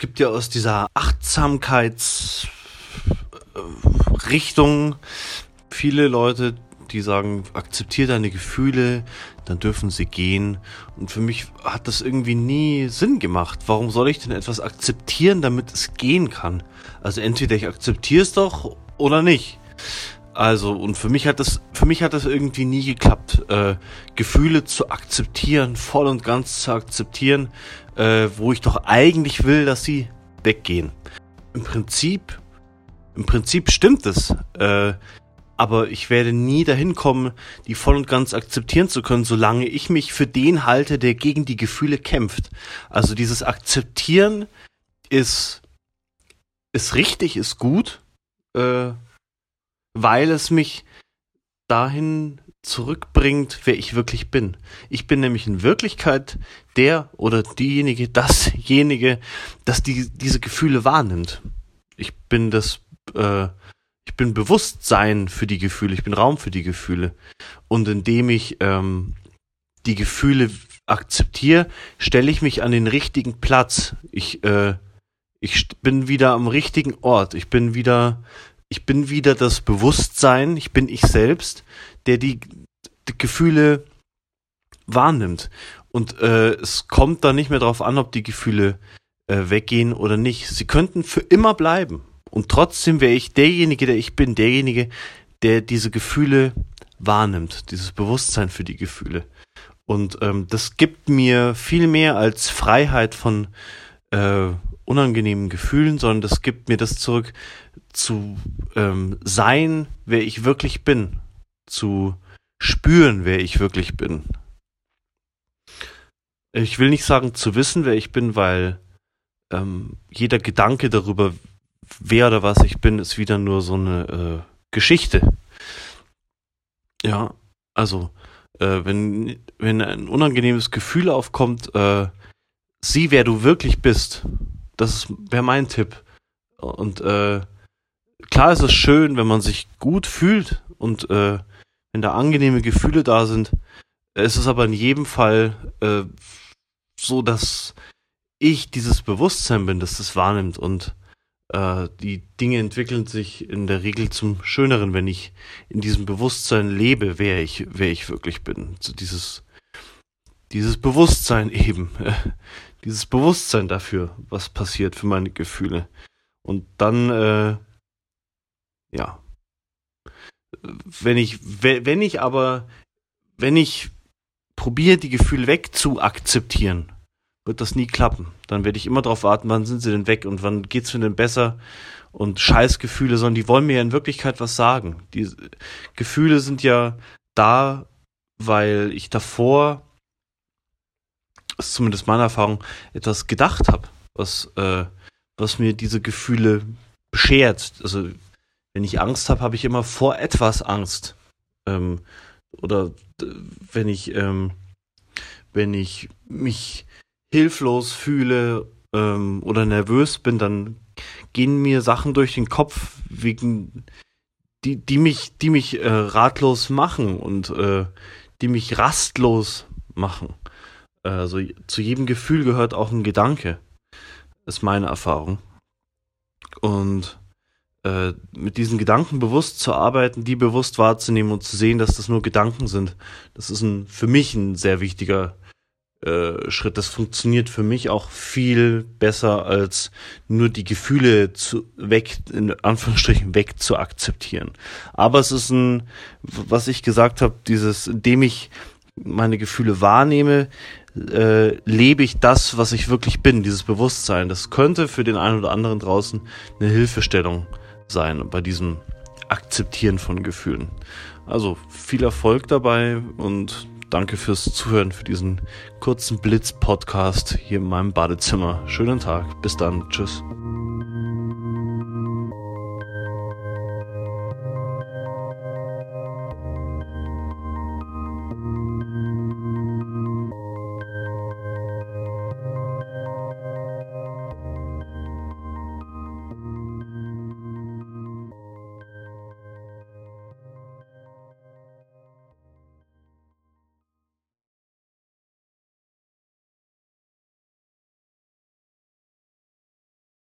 gibt ja aus dieser Achtsamkeitsrichtung viele Leute, die sagen, akzeptiere deine Gefühle, dann dürfen sie gehen. Und für mich hat das irgendwie nie Sinn gemacht. Warum soll ich denn etwas akzeptieren, damit es gehen kann? Also entweder ich akzeptiere es doch oder nicht. Also, und für mich hat das, für mich hat das irgendwie nie geklappt, äh, Gefühle zu akzeptieren, voll und ganz zu akzeptieren, äh, wo ich doch eigentlich will, dass sie weggehen. Im Prinzip, im Prinzip stimmt es. Äh, aber ich werde nie dahin kommen, die voll und ganz akzeptieren zu können, solange ich mich für den halte, der gegen die Gefühle kämpft. Also dieses Akzeptieren ist, ist richtig, ist gut, äh, weil es mich dahin zurückbringt, wer ich wirklich bin. Ich bin nämlich in Wirklichkeit der oder diejenige, dasjenige, das die, diese Gefühle wahrnimmt. Ich bin das äh, ich bin Bewusstsein für die Gefühle, ich bin Raum für die Gefühle. Und indem ich ähm, die Gefühle akzeptiere, stelle ich mich an den richtigen Platz. Ich, äh, ich bin wieder am richtigen Ort. Ich bin wieder, ich bin wieder das Bewusstsein, ich bin ich selbst, der die, die Gefühle wahrnimmt. Und äh, es kommt da nicht mehr darauf an, ob die Gefühle äh, weggehen oder nicht. Sie könnten für immer bleiben. Und trotzdem wäre ich derjenige, der ich bin, derjenige, der diese Gefühle wahrnimmt, dieses Bewusstsein für die Gefühle. Und ähm, das gibt mir viel mehr als Freiheit von äh, unangenehmen Gefühlen, sondern das gibt mir das zurück zu ähm, sein, wer ich wirklich bin, zu spüren, wer ich wirklich bin. Ich will nicht sagen zu wissen, wer ich bin, weil ähm, jeder Gedanke darüber, wer oder was ich bin, ist wieder nur so eine äh, Geschichte. Ja, also äh, wenn, wenn ein unangenehmes Gefühl aufkommt, äh, sieh, wer du wirklich bist. Das wäre mein Tipp. Und äh, klar ist es schön, wenn man sich gut fühlt und äh, wenn da angenehme Gefühle da sind. Es ist aber in jedem Fall äh, so, dass ich dieses Bewusstsein bin, das das wahrnimmt und äh, die Dinge entwickeln sich in der Regel zum Schöneren, wenn ich in diesem Bewusstsein lebe, wer ich, wer ich wirklich bin. So dieses, dieses Bewusstsein eben, dieses Bewusstsein dafür, was passiert für meine Gefühle. Und dann, äh, ja, wenn ich, wenn ich aber, wenn ich probiere, die Gefühle wegzuakzeptieren, wird das nie klappen. Dann werde ich immer darauf warten, wann sind sie denn weg und wann geht's mir denn besser und Scheißgefühle, sondern die wollen mir ja in Wirklichkeit was sagen. Die Gefühle sind ja da, weil ich davor, ist zumindest meine Erfahrung, etwas gedacht habe, was, äh, was mir diese Gefühle beschert. Also wenn ich Angst habe, habe ich immer vor etwas Angst. Ähm, oder wenn ich, ähm, wenn ich mich hilflos fühle ähm, oder nervös bin, dann gehen mir Sachen durch den Kopf, wegen die, die mich, die mich äh, ratlos machen und äh, die mich rastlos machen. Also zu jedem Gefühl gehört auch ein Gedanke, ist meine Erfahrung. Und äh, mit diesen Gedanken bewusst zu arbeiten, die bewusst wahrzunehmen und zu sehen, dass das nur Gedanken sind, das ist ein, für mich ein sehr wichtiger äh, Schritt. Das funktioniert für mich auch viel besser als nur die Gefühle zu weg, in Anführungsstrichen weg zu akzeptieren. Aber es ist ein, was ich gesagt habe, dieses, indem ich meine Gefühle wahrnehme, äh, lebe ich das, was ich wirklich bin, dieses Bewusstsein. Das könnte für den einen oder anderen draußen eine Hilfestellung sein bei diesem Akzeptieren von Gefühlen. Also viel Erfolg dabei und Danke fürs Zuhören, für diesen kurzen Blitz-Podcast hier in meinem Badezimmer. Schönen Tag. Bis dann. Tschüss.